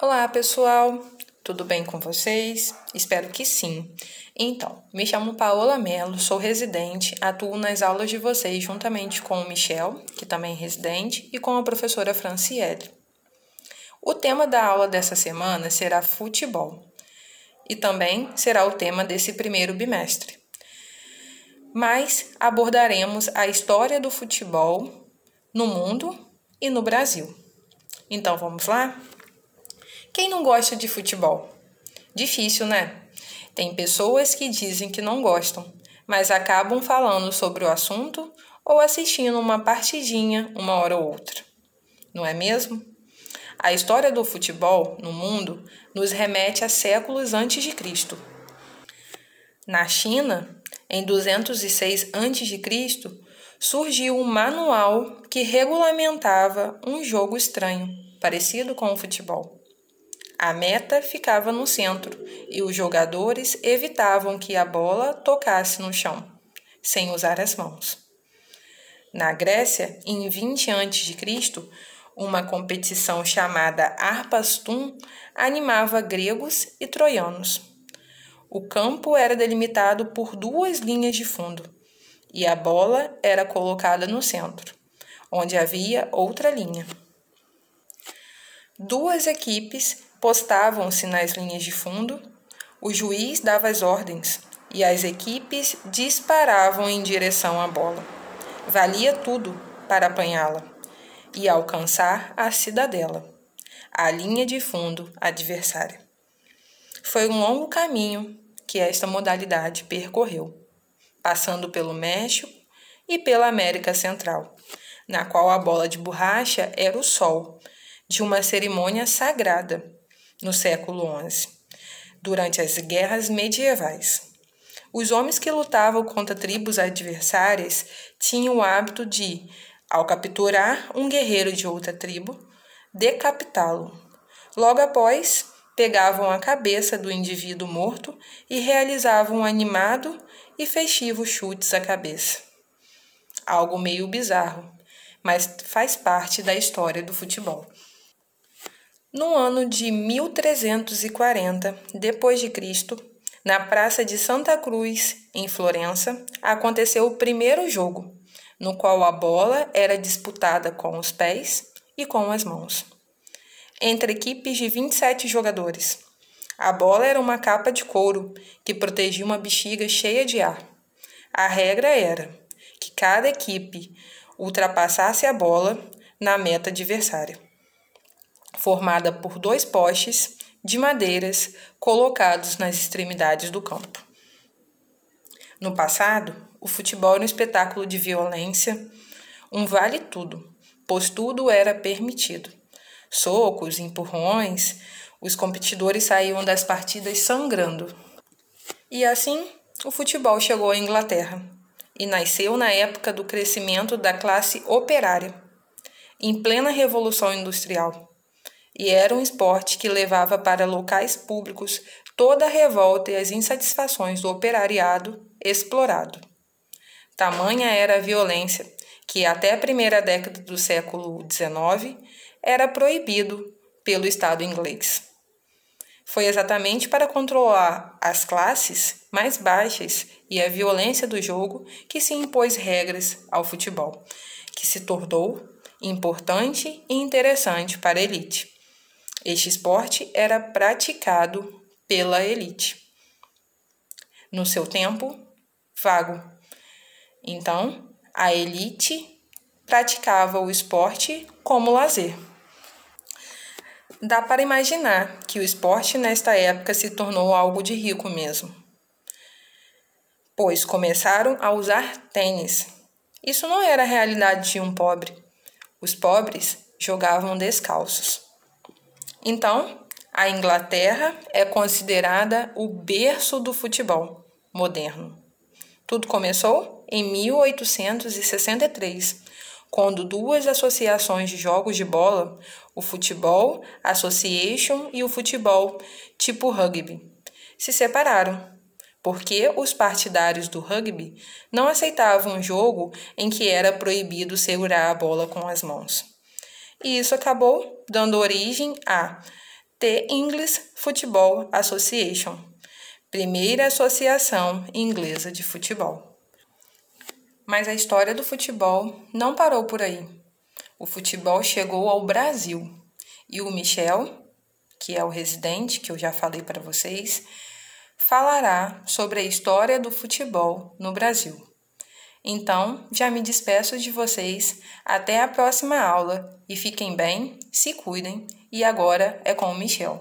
Olá, pessoal! Tudo bem com vocês? Espero que sim. Então, me chamo Paola Mello, sou residente, atuo nas aulas de vocês juntamente com o Michel, que também é residente, e com a professora Franciele. O tema da aula dessa semana será futebol e também será o tema desse primeiro bimestre. Mas abordaremos a história do futebol no mundo e no Brasil. Então vamos lá? Quem não gosta de futebol? Difícil, né? Tem pessoas que dizem que não gostam, mas acabam falando sobre o assunto ou assistindo uma partidinha uma hora ou outra. Não é mesmo? A história do futebol no mundo nos remete a séculos antes de Cristo. Na China, em 206 a.C., surgiu um manual que regulamentava um jogo estranho, parecido com o futebol. A meta ficava no centro e os jogadores evitavam que a bola tocasse no chão, sem usar as mãos. Na Grécia, em 20 a.C., uma competição chamada Arpastum animava gregos e troianos. O campo era delimitado por duas linhas de fundo e a bola era colocada no centro, onde havia outra linha. Duas equipes postavam-se nas linhas de fundo, o juiz dava as ordens e as equipes disparavam em direção à bola. Valia tudo para apanhá-la e alcançar a cidadela, a linha de fundo adversária. Foi um longo caminho que esta modalidade percorreu, passando pelo México e pela América Central, na qual a bola de borracha era o sol de uma cerimônia sagrada no século XI, durante as guerras medievais. Os homens que lutavam contra tribos adversárias tinham o hábito de, ao capturar um guerreiro de outra tribo, decapitá-lo. Logo após, pegavam a cabeça do indivíduo morto e realizavam um animado e festivo chutes à cabeça. Algo meio bizarro, mas faz parte da história do futebol. No ano de 1340 d.C., na Praça de Santa Cruz, em Florença, aconteceu o primeiro jogo, no qual a bola era disputada com os pés e com as mãos, entre equipes de 27 jogadores. A bola era uma capa de couro que protegia uma bexiga cheia de ar. A regra era que cada equipe ultrapassasse a bola na meta adversária formada por dois postes de madeiras colocados nas extremidades do campo. No passado, o futebol era um espetáculo de violência, um vale-tudo, pois tudo era permitido. Socos, empurrões, os competidores saíam das partidas sangrando. E assim, o futebol chegou à Inglaterra e nasceu na época do crescimento da classe operária, em plena Revolução Industrial e era um esporte que levava para locais públicos toda a revolta e as insatisfações do operariado explorado. Tamanha era a violência que, até a primeira década do século XIX, era proibido pelo Estado inglês. Foi exatamente para controlar as classes mais baixas e a violência do jogo que se impôs regras ao futebol, que se tornou importante e interessante para a elite. Este esporte era praticado pela elite. No seu tempo vago. Então, a elite praticava o esporte como lazer. Dá para imaginar que o esporte nesta época se tornou algo de rico mesmo, pois começaram a usar tênis. Isso não era a realidade de um pobre. Os pobres jogavam descalços. Então, a Inglaterra é considerada o berço do futebol moderno. Tudo começou em 1863, quando duas associações de jogos de bola, o Football Association e o futebol tipo rugby, se separaram, porque os partidários do rugby não aceitavam um jogo em que era proibido segurar a bola com as mão. E isso acabou dando origem à The English Football Association, primeira associação inglesa de futebol. Mas a história do futebol não parou por aí. O futebol chegou ao Brasil e o Michel, que é o residente que eu já falei para vocês, falará sobre a história do futebol no Brasil. Então, já me despeço de vocês. Até a próxima aula e fiquem bem, se cuidem. E agora é com o Michel.